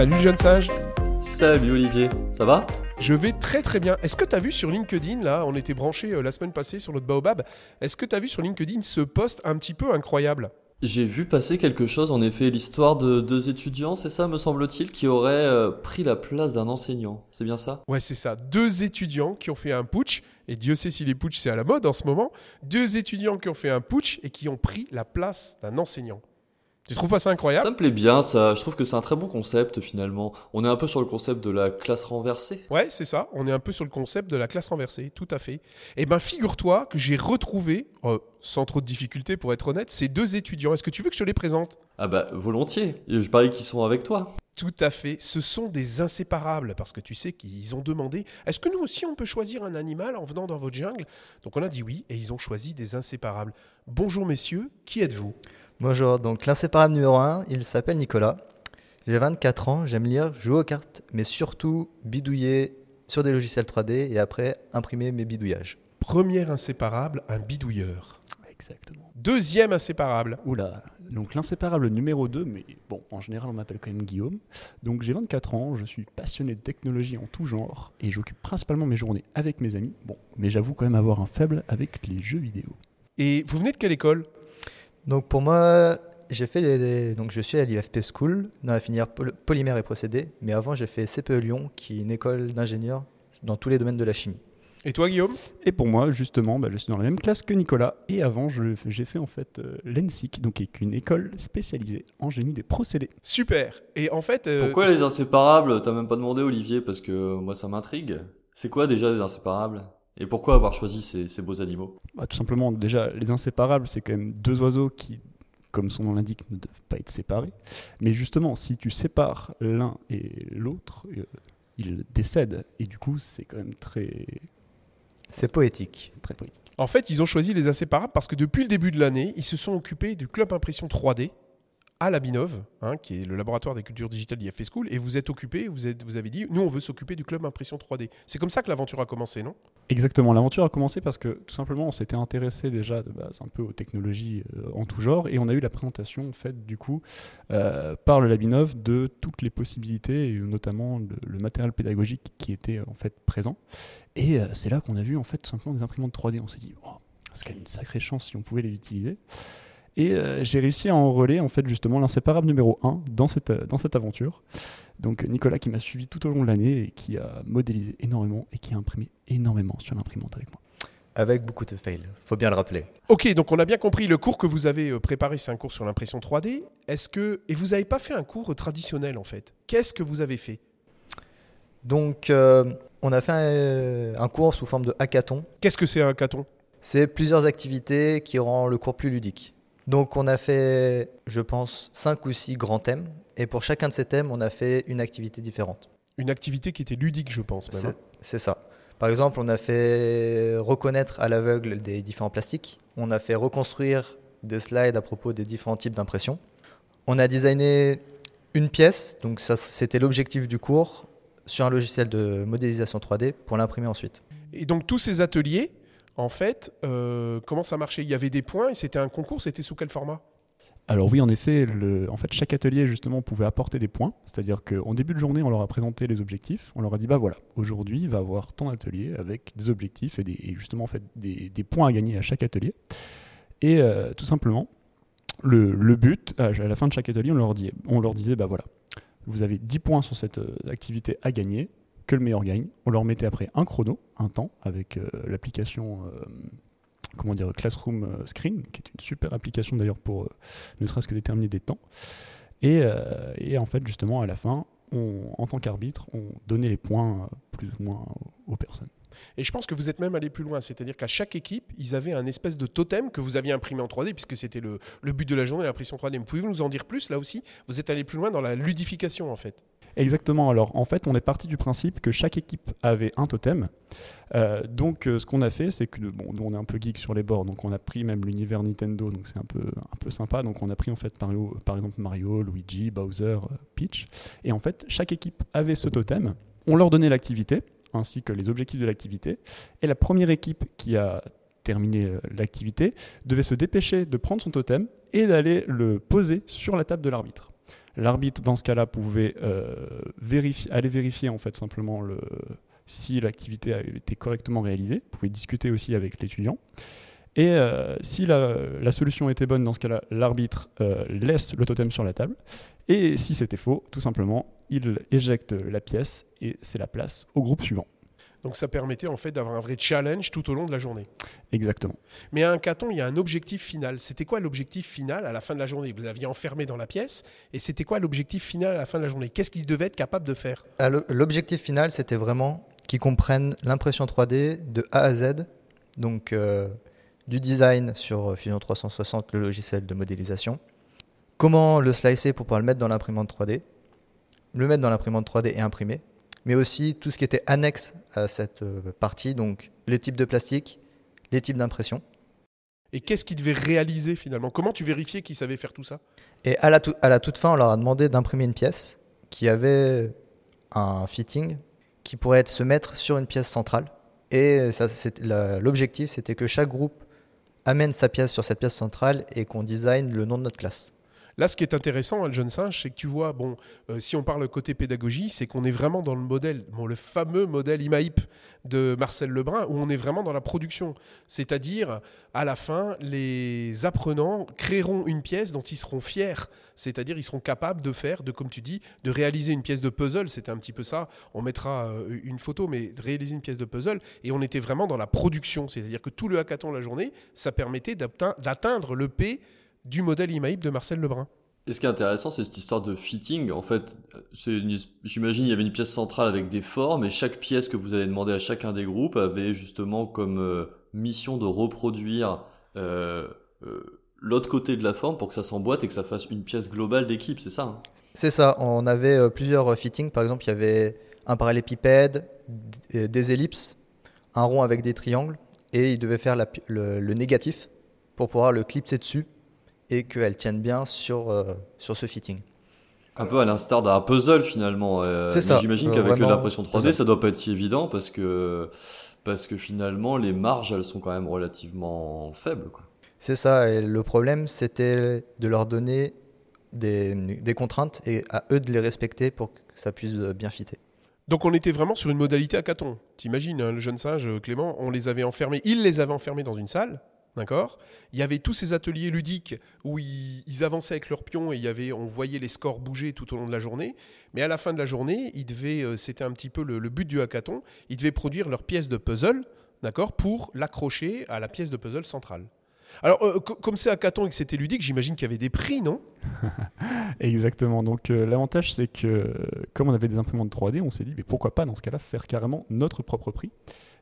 Salut jeune sage Salut Olivier, ça va? Je vais très très bien. Est-ce que tu as vu sur LinkedIn, là, on était branché euh, la semaine passée sur notre Baobab, est-ce que tu as vu sur LinkedIn ce post un petit peu incroyable? J'ai vu passer quelque chose, en effet, l'histoire de deux étudiants, c'est ça me semble-t-il, qui auraient euh, pris la place d'un enseignant. C'est bien ça? Ouais, c'est ça. Deux étudiants qui ont fait un putsch, et Dieu sait si les putsch c'est à la mode en ce moment. Deux étudiants qui ont fait un putsch et qui ont pris la place d'un enseignant. Tu trouves pas ça incroyable Ça me plaît bien, ça. Je trouve que c'est un très bon concept, finalement. On est un peu sur le concept de la classe renversée. Ouais, c'est ça. On est un peu sur le concept de la classe renversée, tout à fait. Eh ben, figure-toi que j'ai retrouvé, euh, sans trop de difficultés pour être honnête, ces deux étudiants. Est-ce que tu veux que je te les présente? Ah bah, volontiers. Je parie qu'ils sont avec toi. Tout à fait. Ce sont des inséparables parce que tu sais qu'ils ont demandé est-ce que nous aussi on peut choisir un animal en venant dans votre jungle? Donc on a dit oui et ils ont choisi des inséparables. Bonjour messieurs, qui êtes-vous? Bonjour, donc l'inséparable numéro 1, il s'appelle Nicolas. J'ai 24 ans, j'aime lire, jouer aux cartes, mais surtout bidouiller sur des logiciels 3D et après imprimer mes bidouillages. Premier inséparable, un bidouilleur. Exactement. Deuxième inséparable. Oula, donc l'inséparable numéro 2, mais bon, en général on m'appelle quand même Guillaume. Donc j'ai 24 ans, je suis passionné de technologie en tout genre et j'occupe principalement mes journées avec mes amis. Bon, mais j'avoue quand même avoir un faible avec les jeux vidéo. Et vous venez de quelle école? Donc pour moi, j'ai fait les, donc je suis à l'IFP School dans la filière poly- polymère et procédés, mais avant j'ai fait CPE Lyon qui est une école d'ingénieurs dans tous les domaines de la chimie. Et toi Guillaume? Et pour moi, justement, bah, je suis dans la même classe que Nicolas et avant j'ai fait en fait euh, l'ENSIC, donc qui est une école spécialisée en génie des procédés. Super. Et en fait... euh, Pourquoi les inséparables? T'as même pas demandé, Olivier, parce que moi ça m'intrigue. C'est quoi déjà les inséparables? Et pourquoi avoir choisi ces, ces beaux animaux? Bah, tout simplement, déjà, les inséparables, c'est quand même deux oiseaux qui, comme son nom l'indique, ne doivent pas être séparés. Mais justement, si tu sépares l'un et l'autre, euh, ils décèdent. Et du coup, c'est quand même très, C'est poétique. très poétique. En fait, ils ont choisi les inséparables parce que depuis le début de l'année, ils se sont occupés du club impression 3D à la Binov, hein, qui est le laboratoire des cultures digitales d'IFF School, et vous êtes occupés, vous, êtes, vous avez dit, nous on veut s'occuper du club impression 3D. C'est comme ça que l'aventure a commencé, non? Exactement, l'aventure a commencé parce que tout simplement, on s'était intéressé déjà de base un peu aux technologies euh, en tout genre. Et on a eu la présentation faite du coup euh, par le Labinov de toutes les possibilités, et notamment le, matériel pédagogique qui était en fait présent. Et euh, c'est là qu'on a vu en fait tout simplement des imprimantes 3D. On s'est dit, oh, quand même une sacrée chance si on pouvait les utiliser. Et euh, j'ai réussi à enrôler en fait justement l'inséparable numéro 1 dans cette, euh, dans cette aventure. Donc Nicolas qui m'a suivi tout au long de l'année et qui a modélisé énormément et qui a imprimé énormément sur l'imprimante avec moi. Avec beaucoup de fails, faut bien le rappeler. Ok, donc on a bien compris, le cours que vous avez euh, préparé, c'est un cours sur l'impression 3D. Est-ce que... Et vous n'avez pas fait un cours traditionnel en fait? Qu'est-ce que vous avez fait? Donc euh, on a fait un, un cours sous forme de hackathon. Qu'est-ce que c'est un caton C'est plusieurs activités qui rendent le cours plus ludique. Donc on a fait, je pense, 5 ou 6 grands thèmes. Et pour chacun de ces thèmes, on a fait une activité différente. Une activité qui était ludique, je pense. C'est hein. c'est ça. Par exemple, on a fait reconnaître à l'aveugle des différents plastiques. On a fait reconstruire des slides à propos des différents types d'impression. On a designé une pièce, donc ça c'était l'objectif du cours, sur un logiciel de modélisation 3D pour l'imprimer ensuite. Et donc tous ces ateliers, en fait, euh, comment ça marchait? Il y avait des points et c'était un concours, c'était sous quel format? Alors oui, en effet, en fait, chaque atelier justement pouvait apporter des points. C'est-à-dire qu'en début de journée, on leur a présenté les objectifs. On leur a dit bah voilà, aujourd'hui, il va y avoir tant d'ateliers avec des objectifs et, des, justement en des, points à gagner à chaque atelier. Et euh, tout simplement, le, but, à la fin de chaque atelier, on leur, dit, on leur disait bah voilà, vous avez 10 points sur cette euh, activité à gagner, que le meilleur gagne. On leur mettait après un chrono, un temps, avec euh, l'application euh, comment dire, Classroom euh, Screen, qui est une super application d'ailleurs pour ne serait-ce que déterminer des temps. Et, en fait, justement, à la fin, on, en tant qu'arbitre, on donnait les points plus ou moins aux personnes. Et je pense que vous êtes même allé plus loin, c'est-à-dire qu'à chaque équipe, ils avaient un espèce de totem que vous aviez imprimé en 3D, puisque c'était le, but de la journée, l'impression 3D. Pouvez-vous nous en dire plus là aussi? Vous êtes allé plus loin dans la ludification en fait. Exactement. Alors, en fait, on est parti du principe que chaque équipe avait un totem. Euh, donc, euh, ce qu'on a fait, c'est que bon, nous, on est un peu geek sur les bords, donc on a pris même l'univers Nintendo, donc c'est un peu un peu sympa. Donc, on a pris en fait par, par exemple Mario, Luigi, Bowser, euh, Peach, et en fait, chaque équipe avait ce totem. On leur donnait l'activité ainsi que les objectifs de l'activité, et la première équipe qui a terminé euh, l'activité devait se dépêcher de prendre son totem et d'aller le poser sur la table de l'arbitre. L'arbitre, dans ce cas-là, pouvait euh, aller vérifier en fait simplement le, si l'activité a été correctement réalisée. Pouvez discuter aussi avec l'étudiant. Et euh, si la, la, solution était bonne, dans ce cas-là, l'arbitre euh, laisse le totem sur la table. Et si c'était faux, tout simplement, il éjecte la pièce et c'est la place au groupe suivant. Donc ça permettait en fait d'avoir un vrai challenge tout au long de la journée. Exactement. Mais à un caton, il y a un objectif final. C'était quoi l'objectif final à la fin de la journée? Vous aviez enfermé dans la pièce et c'était quoi l'objectif final à la fin de la journée? Qu'est-ce qu'ils devaient être capables de faire? Ah, L'objectif final, c'était vraiment qu'ils comprennent l'impression 3D de A à Z, donc euh, du design sur Fusion 360, le logiciel de modélisation, comment le slicer pour pouvoir le mettre dans l'imprimante 3D, le mettre dans l'imprimante 3D et imprimer, mais aussi tout ce qui était annexe à cette euh, partie, donc les types de plastique, les types d'impression. Et qu'est-ce qu'ils devaient réaliser finalement? Comment tu vérifiais qu'ils savaient faire tout ça? Et à la, tou- à la toute fin, on leur a demandé d'imprimer une pièce qui avait un fitting qui pourrait être, se mettre sur une pièce centrale. Et l'objectif, c'était que chaque groupe amène sa pièce sur cette pièce centrale et qu'on design le nom de notre classe. Là, ce qui est intéressant, hein, le jeune singe, c'est que tu vois, bon, euh, si on parle côté pédagogie, c'est qu'on est vraiment dans le modèle, bon, le fameux modèle IMAIP de Marcel Lebrun, où on est vraiment dans la production. C'est-à-dire, à la fin, les apprenants créeront une pièce dont ils seront fiers. C'est-à-dire, ils seront capables de faire, de, comme tu dis, de réaliser une pièce de puzzle. C'était un petit peu ça. On mettra euh, une photo, mais de réaliser une pièce de puzzle. Et on était vraiment dans la production. C'est-à-dire que tout le hackathon la journée, ça permettait d'attein- d'atteindre le P du modèle IMAIP de Marcel Lebrun. Et ce qui est intéressant, c'est cette histoire de fitting. En fait, une- j'imagine il y avait une pièce centrale avec des formes et chaque pièce que vous allez demander à chacun des groupes avait justement comme euh, mission de reproduire euh, euh, l'autre côté de la forme pour que ça s'emboîte et que ça fasse une pièce globale d'équipe, c'est ça hein? C'est ça, on avait euh, plusieurs fittings. Par exemple, il y avait un parallélépipède, d- des ellipses, un rond avec des triangles, et ils devaient faire la le, le négatif pour pouvoir le clipser dessus et qu'elle tienne bien sur, euh, sur ce fitting. Un peu à l'instar d'un puzzle finalement. euh, C'est mais ça, J'imagine qu'avec l'impression 3D, puzzle. ça doit pas être si évident parce que parce que finalement les marges elles sont quand même relativement faibles. C'est ça, et le problème, c'était de leur donner des, des contraintes et à eux de les respecter pour que ça puisse euh, bien fitter. Donc on était vraiment sur une modalité hackathon. T'imagines, hein, le jeune singe, Clément, on les avait enfermés, il les avait enfermés dans une salle, d'accord? Il y avait tous ces ateliers ludiques où ils, avançaient avec leurs pions et il y avait, on voyait les scores bouger tout au long de la journée. Mais à la fin de la journée, devaient, euh, c'était un petit peu le, but du hackathon, ils devaient produire leur pièce de puzzle, d'accord, pour l'accrocher à la pièce de puzzle centrale. Alors, euh, co- comme c'est hackathon et que c'était ludique, j'imagine qu'il y avait des prix, non? Exactement. Donc euh, l'avantage, c'est que comme on avait des imprimantes 3D, on s'est dit, mais pourquoi pas dans ce cas-là faire carrément notre propre prix.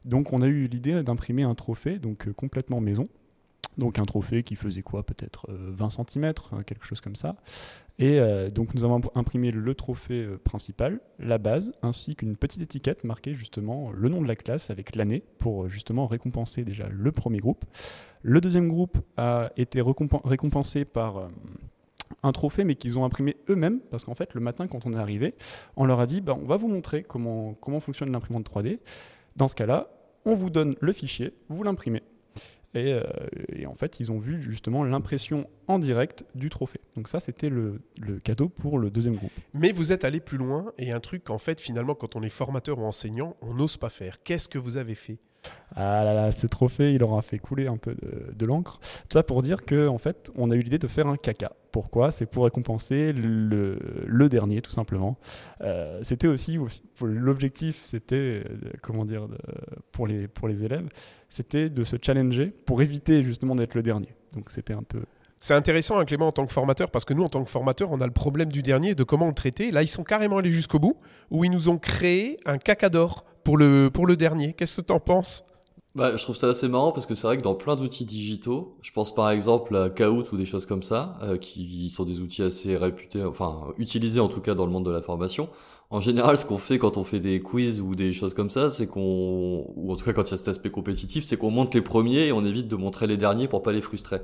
Donc on a eu l'idée d'imprimer un trophée, donc euh, complètement maison. Donc un trophée qui faisait quoi Peut-être euh, 20 cm, quelque chose comme ça. Et euh, donc nous avons imprimé le trophée euh, principal, la base, ainsi qu'une petite étiquette marquée justement le nom de la classe avec l'année pour euh, justement récompenser déjà le premier groupe. Le deuxième groupe a été récompen- récompensé par euh, un trophée, mais qu'ils ont imprimé eux-mêmes, parce qu'en fait, le matin, quand on est arrivé, on leur a dit, bah, on va vous montrer comment, comment fonctionne l'imprimante 3D. Dans ce cas-là, on vous donne le fichier, vous l'imprimez. Et, euh, et en fait, ils ont vu justement l'impression en direct du trophée. Donc ça, c'était le, le cadeau pour le deuxième groupe. Mais vous êtes allé plus loin et un truc qu'en fait, finalement, quand on est formateur ou enseignant, on n'ose pas faire. Qu'est-ce que vous avez fait? Ah là là, ce trophée, il aura fait couler un peu de, l'encre. Tout ça pour dire que en fait, on a eu l'idée de faire un caca. Pourquoi? C'est pour récompenser le, dernier, tout simplement. Euh, c'était aussi, l'objectif, c'était euh, comment dire de- pour les pour les élèves, c'était de se challenger pour éviter justement d'être le dernier. Donc c'était un peu C'est intéressant, hein, Clément, en tant que formateur, parce que nous, en tant que formateur, on a le problème du dernier, de comment le traiter. Là, ils sont carrément allés jusqu'au bout, où ils nous ont créé un caca d'or pour le, pour le dernier. Qu'est-ce que tu en penses? Bah, je trouve ça assez marrant parce que c'est vrai que dans plein d'outils digitaux, je pense par exemple à Kahoot ou des choses comme ça, euh, qui sont des outils assez réputés, enfin utilisés en tout cas dans le monde de la formation. En général, ce qu'on fait quand on fait des quiz ou des choses comme ça, c'est qu'on, ou en tout cas quand il y a cet aspect compétitif, c'est qu'on monte les premiers et on évite de montrer les derniers pour pas les frustrer.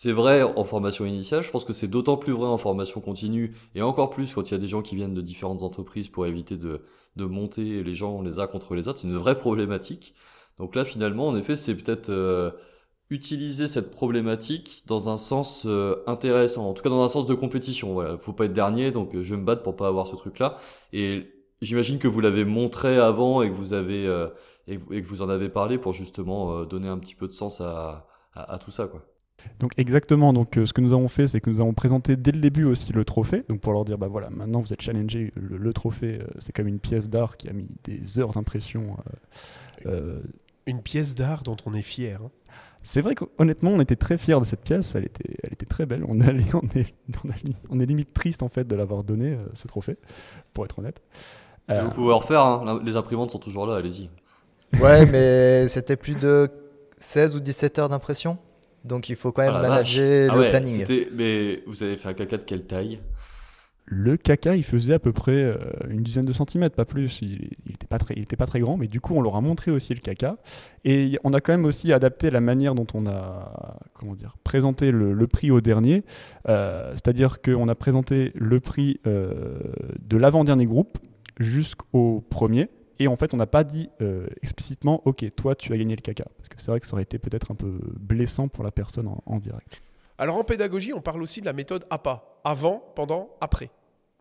C'est vrai en formation initiale, je pense que c'est d'autant plus vrai en formation continue et encore plus quand il y a des gens qui viennent de différentes entreprises pour éviter de, de monter les gens les uns contre les autres. C'est une vraie problématique. Donc là, finalement, en effet, c'est peut-être euh, utiliser cette problématique dans un sens euh, intéressant, en tout cas dans un sens de compétition. Voilà, faut pas être dernier, donc euh, je vais me battre pour pas avoir ce truc-là. Et j'imagine que vous l'avez montré avant et que vous avez euh, et, que vous en avez parlé pour justement donner un petit peu de sens à, à, tout ça, quoi. Donc exactement. Donc ce que nous avons fait, c'est que nous avons présenté dès le début aussi le trophée. Donc pour leur dire, bah voilà, maintenant vous êtes challengé. Le, trophée, c'est comme une pièce d'art qui a mis des heures d'impression. une pièce d'art dont on est fier. Hein. C'est vrai qu'honnêtement, on était très fiers de cette pièce. Elle était, elle était très belle. On, allait, on, est, on, est limite triste en fait de l'avoir donné euh, ce trophée, pour être honnête. Euh, vous pouvez en refaire. Hein. Les imprimantes sont toujours là. Allez-y. Ouais, mais c'était plus de 16 ou 17 heures d'impression? Donc il faut quand même ah manager ah le planning. Mais vous avez fait un caca de quelle taille? Le caca, il faisait à peu près euh, une dizaine de centimètres, pas plus. Il n'était pas, très, pas très grand, mais du coup, on leur a montré aussi le caca. Et on a quand même aussi adapté la manière dont on a comment dire, présenté le, prix au dernier. Euh, c'est-à-dire qu'on a présenté le prix euh, de l'avant-dernier groupe jusqu'au premier. Et en fait, on n'a pas dit explicitement, OK, toi, tu as gagné le caca. Parce que c'est vrai que ça aurait été peut-être un peu blessant pour la personne en direct. Alors en pédagogie, on parle aussi de la méthode APA, avant, pendant, après.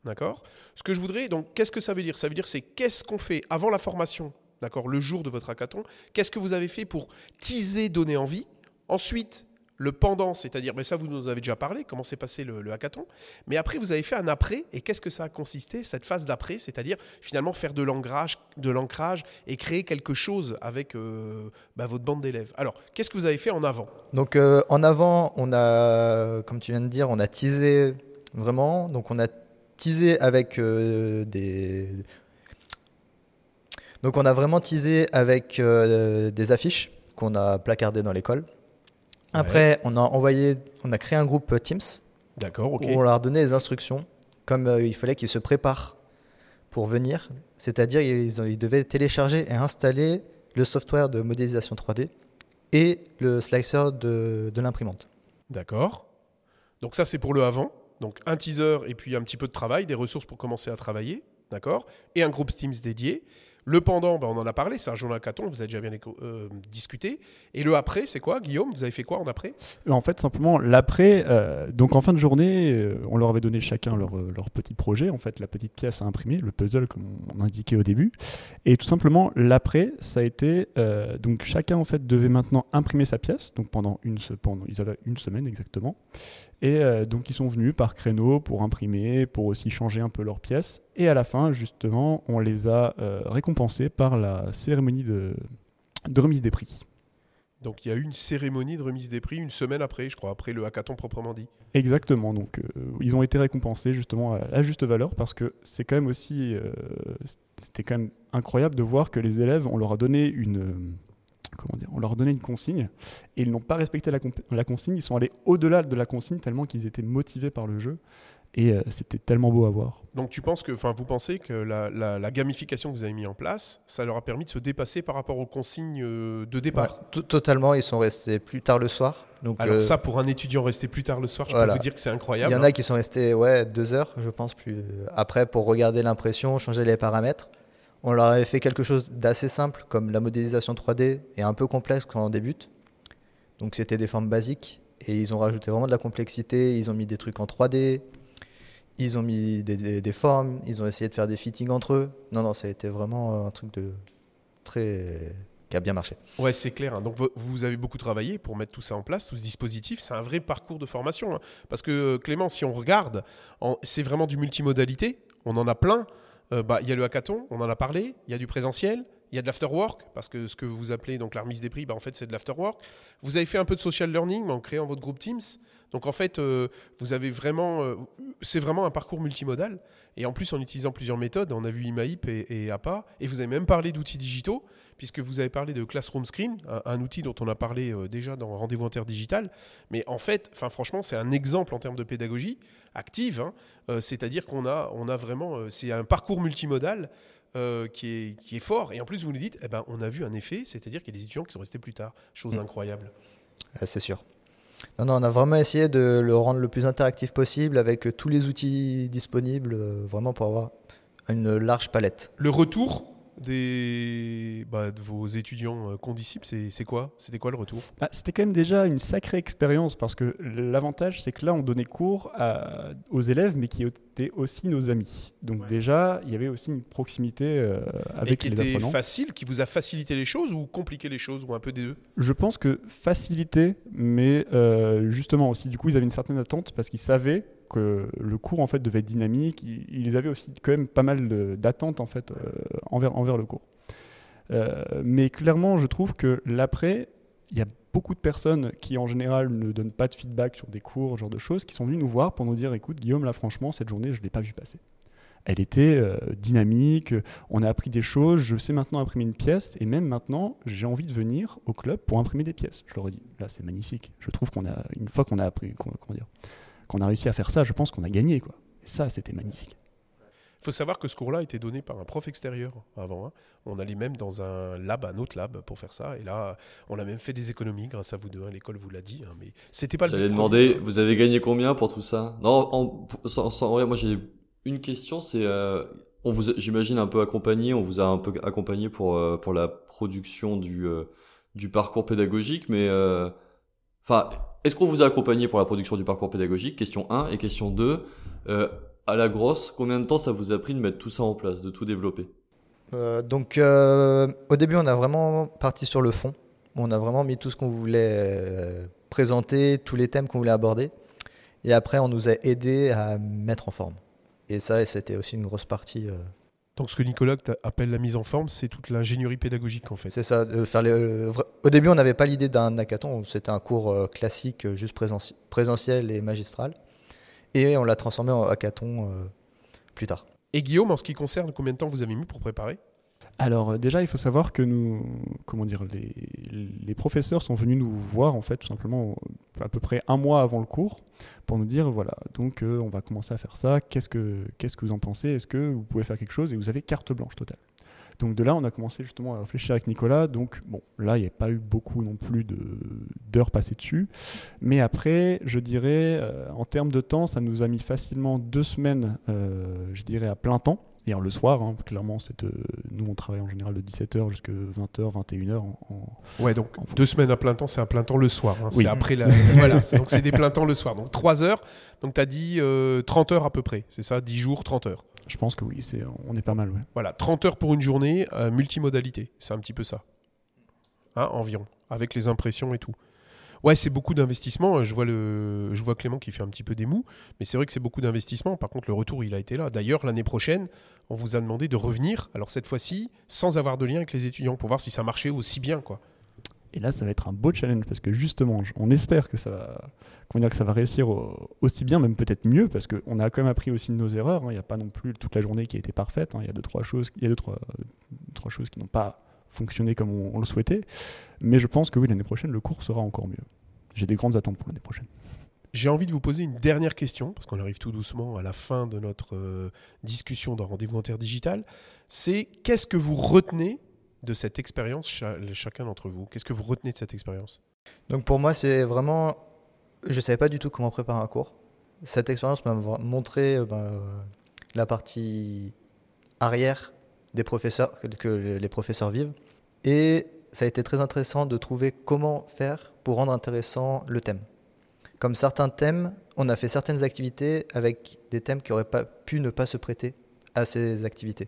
D'accord? Ce que je voudrais, donc, qu'est-ce que ça veut dire? Ça veut dire c'est qu'est-ce qu'on fait avant la formation, d'accord, le jour de votre hackathon Qu'est-ce que vous avez fait pour teaser, donner envie? Ensuite, le pendant, c'est-à-dire, mais ça vous nous avez déjà parlé, comment s'est passé le, hackathon, mais après vous avez fait un après, et qu'est-ce que ça a consisté, cette phase d'après, c'est-à-dire finalement faire de l'ancrage, de l'ancrage et créer quelque chose avec euh, bah, votre bande d'élèves. Alors, qu'est-ce que vous avez fait en avant? Donc euh, en avant, on a, comme tu viens de dire, on a teasé vraiment, donc on a teasé avec euh, des... Donc on a vraiment teasé avec des affiches qu'on a placardées dans l'école. Après, on a envoyé, on a créé un groupe Teams. D'accord, ok. Où on leur donné les instructions, comme euh, il fallait qu'ils se préparent pour venir. C'est-à-dire, ils, devaient télécharger et installer le software de modélisation 3D et le slicer de, de l'imprimante. D'accord. Donc ça, c'est pour le avant. Donc un teaser et puis un petit peu de travail, des ressources pour commencer à travailler. D'accord Et un groupe Teams dédié. Le pendant, ben, on en a parlé, c'est un journal hackathon, vous avez déjà bien euh, discuté. Et le après, c'est quoi, Guillaume Vous avez fait quoi en après? En fait, simplement, l'après, euh, donc en fin de journée, euh, on leur avait donné chacun leur, leur, petit projet, en fait, la petite pièce à imprimer, le puzzle, comme on indiquait au début. Et tout simplement, l'après, ça a été, donc chacun, en fait, devait maintenant imprimer sa pièce, donc pendant une, pendant, ils avaient une semaine exactement. Et euh, donc ils sont venus par créneau pour imprimer, pour aussi changer un peu leurs pièces. Et à la fin, justement, on les a euh, récompensés par la cérémonie de, remise des prix. Donc il y a eu une cérémonie de remise des prix une semaine après, je crois, après le hackathon proprement dit. Exactement, donc euh, ils ont été récompensés justement à, juste valeur parce que c'est quand même aussi, c'était quand même incroyable de voir que les élèves, on leur a donné une, comment dire, on leur donnait une consigne et ils n'ont pas respecté la, consigne, ils sont allés au-delà de la consigne tellement qu'ils étaient motivés par le jeu et euh, c'était tellement beau à voir. Donc tu penses que, enfin vous pensez que la, gamification que vous avez mis en place, ça leur a permis de se dépasser par rapport aux consignes euh, de départ? Totalement, ils sont restés plus tard le soir. Donc, Alors euh, ça, pour un étudiant resté plus tard le soir, je peux vous dire que c'est incroyable. Il y en a qui sont restés ouais, deux heures, je pense, plus après pour regarder l'impression, changer les paramètres. On leur avait fait quelque chose d'assez simple, comme la modélisation 3D, et un peu complexe quand on débute. Donc c'était des formes basiques, et ils ont rajouté vraiment de la complexité, ils ont mis des trucs en 3D, ils ont mis des, formes, ils ont essayé de faire des fittings entre eux. Non, non, ça a été vraiment un truc de très qui a bien marché. Ouais, c'est clair. Hein. Donc vous avez beaucoup travaillé pour mettre tout ça en place, tout ce dispositif. C'est un vrai parcours de formation. Hein. Parce que Clément, si on regarde, c'est vraiment du multimodalité. On en a plein. Euh, bah, il y a le hackathon, on en a parlé, il y a du présentiel, il y a de l'afterwork, parce que ce que vous appelez donc la remise des prix, bah, en fait, c'est de l'afterwork. Vous avez fait un peu de social learning en créant votre groupe Teams. Donc, en fait, euh, vous avez vraiment. Euh, c'est vraiment un parcours multimodal. Et en plus, en utilisant plusieurs méthodes, on a vu IMAIP et, et APA. Et vous avez même parlé d'outils digitaux, puisque vous avez parlé de Classroom Screen, un, outil dont on a parlé déjà dans Rendez-vous Interdigital. Mais en fait, franchement, c'est un exemple en termes de pédagogie active. Hein. C'est-à-dire qu'on a, on a vraiment. c'est un parcours multimodal euh, qui, est, qui est fort. Et en plus, vous nous dites, eh ben, on a vu un effet, c'est-à-dire qu'il y a des étudiants qui sont restés plus tard. Chose mm. incroyable. c'est sûr. Non, non, on a vraiment essayé de le rendre le plus interactif possible avec tous les outils disponibles, euh, vraiment pour avoir une large palette. Le retour des, bah, de vos étudiants euh, condisciples C'est c'est quoi C'était quoi le retour? Bah, C'était quand même déjà une sacrée expérience parce que l'avantage, c'est que là, on donnait cours à- aux élèves, mais qui étaient aussi nos amis. Donc déjà, il y avait aussi une proximité euh, Et avec qui les était apprenants. facile, qui vous a facilité les choses ou compliqué les choses ou un peu des deux? Je pense que facilité, mais euh, justement aussi, du coup, ils avaient une certaine attente parce qu'ils savaient que le cours en fait devait être dynamique. Ils, avaient aussi quand même pas mal d'attentes en fait euh, envers, le cours. Euh, mais clairement, je trouve que l'après, il y a beaucoup de personnes qui en général ne donnent pas de feedback sur des cours, ce genre de choses, qui sont venues nous voir pour nous dire, écoute, Guillaume, là franchement, cette journée, je ne l'ai pas vu passer. Elle était euh, dynamique, on a appris des choses, je sais maintenant imprimer une pièce, et même maintenant, j'ai envie de venir au club pour imprimer des pièces. Je leur ai dit, là c'est magnifique. Je trouve qu'on a, une fois qu'on a appris, comment dire, qu'on a réussi à faire ça, je pense qu'on a gagné. Quoi. Et ça, c'était magnifique. Il faut savoir que ce cours-là a été donné par un prof extérieur avant. hein. On allait même dans un lab, un autre lab pour faire ça. Et là, on a même fait des économies grâce à vous deux. hein. L'école vous l'a dit. hein, mais c'était pas le J'allais demander, vous avez gagné combien pour tout ça? Non, en, sans, sans- ouais, moi j'ai une question, c'est, euh, on vous, a- j'imagine un peu accompagné, on vous a un peu accompagné pour euh, pour la production du euh, du parcours pédagogique, mais euh, enfin, est-ce qu'on vous a accompagné pour la production du parcours pédagogique? Question 1 et question 2, euh, à la grosse, combien de temps ça vous a pris de mettre tout ça en place, de tout développer? Euh, donc euh, au début, on a vraiment parti sur le fond. On a vraiment mis tout ce qu'on voulait euh, présenter, tous les thèmes qu'on voulait aborder. Et après, on nous a aidé à mettre en forme. Et ça, c'était aussi une grosse partie. Donc, ce que Nicolas appelle la mise en forme, c'est toute l'ingénierie pédagogique, en fait. c'est ça. de faire les- euh, Au début, on n'avait pas l'idée d'un hackathon. C'était un cours euh, classique, euh, juste présentiel et magistral. Et on l'a transformé en hackathon plus tard. Et Guillaume, en ce qui concerne, combien de temps vous avez mis pour préparer? Alors euh, déjà, il faut savoir que nous, comment dire, les, professeurs sont venus nous voir en fait tout simplement à peu près un mois avant le cours pour nous dire voilà, donc euh, on va commencer à faire ça. Qu'est-ce que qu'est-ce que vous en pensez Est-ce que vous pouvez faire quelque chose Et vous avez carte blanche totale. Donc de là, on a commencé justement à réfléchir avec Nicolas. Donc bon, là, il n'y a pas eu beaucoup non plus d'heures passées dessus. Mais après, je dirais, euh, en termes de temps, ça nous a mis facilement deux semaines, je dirais, à plein temps. Le soir, hein, clairement, c'est de- nous, on travaille en général de 17h jusqu'à 20h, 21h. En, en- Ouais, donc En deux semaines à plein temps, c'est un plein temps le soir. hein. Oui. C'est après la. voilà, donc c'est des plein temps le soir. Donc trois heures. Donc tu as dit euh, 30 heures à peu près. C'est ça 10 jours, 30 heures. Je pense que oui, c'est, on est pas mal, ouais. Voilà, 30 heures pour une journée, euh, multimodalité. C'est un petit peu ça. Hein, environ. Avec les impressions et tout. Ouais, c'est beaucoup d'investissement. Je vois, le... je vois Clément qui fait un petit peu des mous. Mais c'est vrai que c'est beaucoup d'investissement. Par contre, le retour, il a été là. D'ailleurs, l'année prochaine, on vous a demandé de revenir. Alors cette fois-ci, sans avoir de lien avec les étudiants pour voir si ça marchait aussi bien. quoi. Et là, ça va être un beau challenge parce que justement, on espère que ça va, dire, que ça va réussir au- aussi bien, même peut-être mieux, parce qu'on a quand même appris aussi de nos erreurs. hein. Il n'y a pas non plus toute la journée qui a été parfaite. hein. Il y a deux trois choses, il y a deux trois, trois choses qui n'ont pas fonctionné comme on, on le souhaitait. Mais je pense que oui, l'année prochaine, le cours sera encore mieux. J'ai des grandes attentes pour l'année prochaine. J'ai envie de vous poser une dernière question, parce qu'on arrive tout doucement à la fin de notre euh, discussion dans Rendez-vous Interdigital. C'est qu'est-ce que vous retenez de cette expérience, cha- chacun d'entre vous? Qu'est-ce que vous retenez de cette expérience? Donc pour moi, c'est vraiment. Je ne savais pas du tout comment préparer un cours. Cette expérience m'a montré euh, ben, euh, la partie arrière des professeurs, que, les professeurs vivent. Et ça a été très intéressant de trouver comment faire pour rendre intéressant le thème. Comme certains thèmes, on a fait certaines activités avec des thèmes qui n'auraient pas pu ne pas se prêter à ces activités.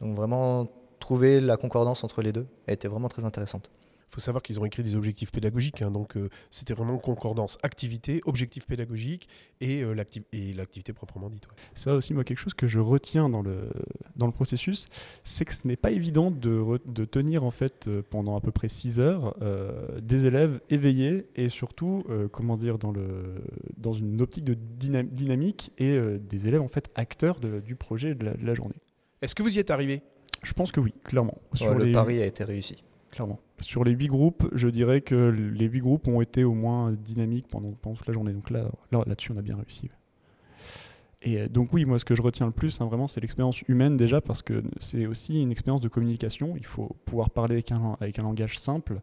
Donc vraiment, trouver la concordance entre les deux a été vraiment très intéressante. Il faut savoir qu'ils ont écrit des objectifs pédagogiques, hein, donc euh, c'était vraiment concordance activité, objectif pédagogique et euh, et l'activité proprement dite. ouais. Ça aussi, moi, quelque chose que je retiens dans le, dans le processus, c'est que ce n'est pas évident de, de tenir en fait euh, pendant à peu près 6 heures euh, des élèves éveillés et surtout, euh, comment dire, dans, le, dans une optique de dyna- dynamique et euh, des élèves en fait acteurs de- du projet de la, de la journée. Est-ce que vous y êtes arrivé Je pense que oui, clairement. Sur Ouais, le les- pari a été réussi. Clairement. Sur les huit groupes, je dirais que les huit groupes ont été au moins dynamiques pendant, toute la journée. Donc là, là, là-dessus, on a bien réussi. Et euh, donc oui, moi, ce que je retiens le plus, hein, vraiment, c'est l'expérience humaine déjà, parce que c'est aussi une expérience de communication. Il faut pouvoir parler avec un, langage simple,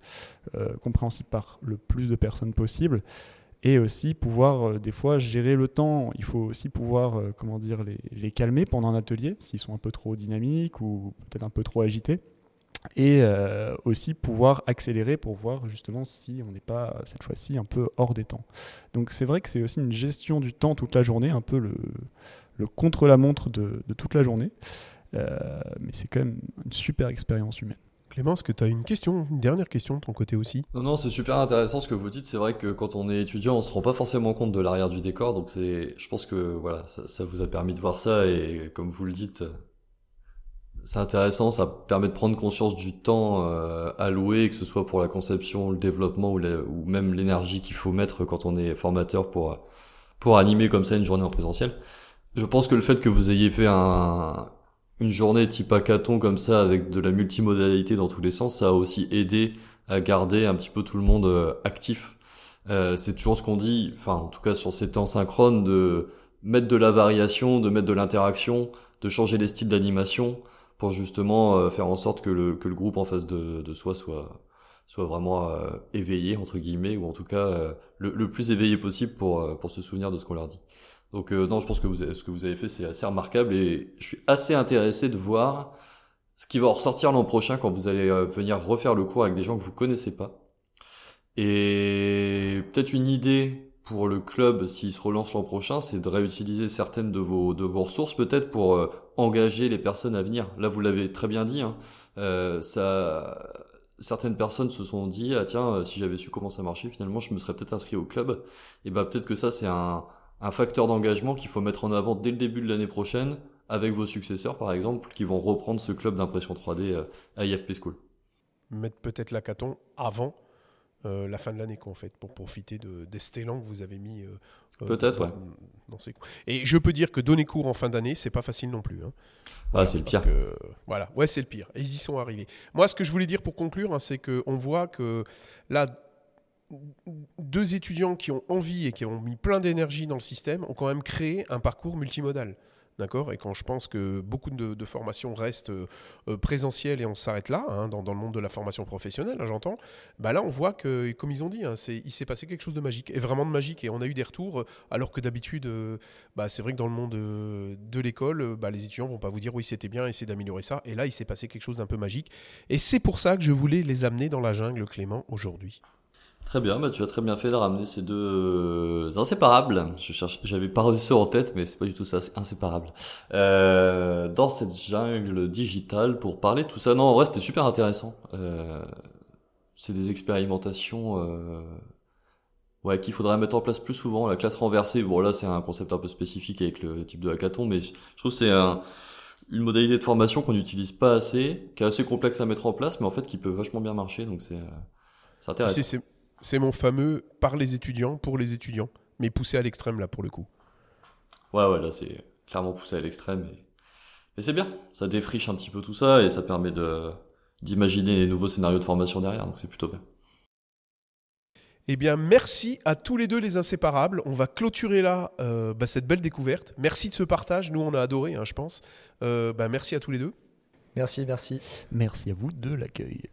euh, compréhensible par le plus de personnes possible. et aussi pouvoir euh, des fois gérer le temps. Il faut aussi pouvoir comment dire les, les, calmer pendant un atelier s'ils sont un peu trop dynamiques ou peut-être un peu trop agités. Et euh, aussi pouvoir accélérer pour voir justement si on n'est pas cette fois-ci un peu hors des temps. Donc c'est vrai que c'est aussi une gestion du temps toute la journée, un peu le, le contre-la-montre de, de, toute la journée. mais c'est quand même une super expérience humaine. Clément, est-ce que tu as une question, une dernière question de ton côté aussi? Non, non, c'est super intéressant ce que vous dites. C'est vrai que quand on est étudiant, on se rend pas forcément compte de l'arrière du décor. Donc c'est, je pense que voilà, ça, vous a permis de voir ça et comme vous le dites, c'est intéressant. Ça permet de prendre conscience du temps euh, alloué, que ce soit pour la conception, le développement ou, ou même l'énergie qu'il faut mettre quand on est formateur pour pour animer comme ça une journée en présentiel. Je pense que le fait que vous ayez fait un, une journée type hackathon comme ça avec de la multimodalité dans tous les sens, ça a aussi aidé à garder un petit peu tout le monde euh, actif. Euh, c'est toujours ce qu'on dit, enfin en tout cas sur ces temps synchrones, de mettre de la variation, de mettre de l'interaction, de changer les styles d'animation pour justement euh, faire en sorte que le, que le groupe en face de, de soi soit, soit vraiment euh, éveillé entre guillemets ou en tout cas le, le, plus éveillé possible pour, pour se souvenir de ce qu'on leur dit. Donc euh, non, je pense que vous ce que vous avez fait, c'est assez remarquable et je suis assez intéressé de voir ce qui va ressortir l'an prochain quand vous allez euh, venir refaire le cours avec des gens que vous connaissez pas. Et peut-être une idée pour le club s'il se relance l'an prochain, c'est de réutiliser certaines de vos de vos ressources peut-être pour euh, engager les personnes à venir. Là, vous l'avez très bien dit. Hein, ça, certaines personnes se sont dit ah tiens, si j'avais su comment ça marchait, finalement, je me serais peut-être inscrit au club. Et ben peut-être que ça c'est un un facteur d'engagement qu'il faut mettre en avant dès le début de l'année prochaine avec vos successeurs, par exemple, qui vont reprendre ce club d'impression 3D euh, à IFP School. Mettre peut-être l'hackathon avant euh, la fin de l'année, en fait, pour profiter de, des stélans que vous avez mis euh, peut-être, dans, dans, ces cours. Et je peux dire que donner cours en fin d'année, c'est pas facile non plus. Hein. Ah, c'est le pire. Que, voilà, ouais, c'est le pire. Et ils y sont arrivés. Moi, ce que je voulais dire pour conclure, hein, c'est qu'on voit que là, deux étudiants qui ont envie et qui ont mis plein d'énergie dans le système ont quand même créé un parcours multimodal. D'accord Et quand je pense que beaucoup de, formations restent euh, présentielles et on s'arrête là, hein, dans, le monde de la formation professionnelle, hein, j'entends, bah là on voit que, comme ils ont dit, hein, il s'est passé quelque chose de magique, et vraiment de magique, et on a eu des retours, euh, alors que d'habitude, euh, bah, c'est vrai que dans le monde de l'école, bah, les étudiants vont pas vous dire oui c'était bien, essayez d'améliorer ça, et là il s'est passé quelque chose d'un peu magique, et c'est pour ça que je voulais les amener dans la jungle, Clément, aujourd'hui. Très bien, bah tu as très bien fait de ramener ces deux euh, inséparables. Je cherche, j'avais pas reçu en tête, mais c'est pas du tout ça, c'est inséparable. Euh, dans cette jungle digitale pour parler tout ça. Non, en vrai, c'était super intéressant. Euh, c'est des expérimentations, euh, ouais, qu'il faudrait mettre en place plus souvent. La classe renversée, bon là, c'est un concept un peu spécifique avec le type de hackathon, mais je trouve que c'est un, une modalité de formation qu'on n'utilise pas assez, qui est assez complexe à mettre en place, mais en fait qui peut vachement bien marcher. Donc c'est, c'est intéressant c'est mon fameux par les étudiants, pour les étudiants, mais poussé à l'extrême là pour le coup. Ouais, ouais, là c'est clairement poussé à l'extrême. Et... c'est bien, ça défriche un petit peu tout ça et ça permet de d'imaginer les nouveaux scénarios de formation derrière, donc c'est plutôt bien. Eh bien, merci à tous les deux les inséparables. On va clôturer là euh, bah, cette belle découverte. Merci de ce partage. Nous, on a adoré, hein, je pense. Euh, bah, merci à tous les deux. Merci, merci. Merci à vous de l'accueil.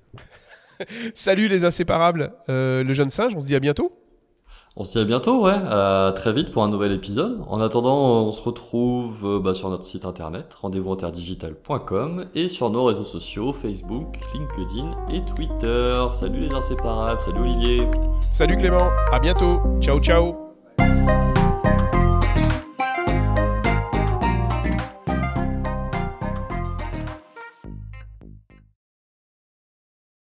Salut les inséparables, euh, le jeune singe, on se dit à bientôt. On se dit à bientôt, ouais, à très vite pour un nouvel épisode. En attendant, on se retrouve euh, bah, sur notre site internet, rendez-vous et sur nos réseaux sociaux, Facebook, LinkedIn et Twitter. Salut les inséparables, salut Olivier. Salut Clément, à bientôt, ciao ciao.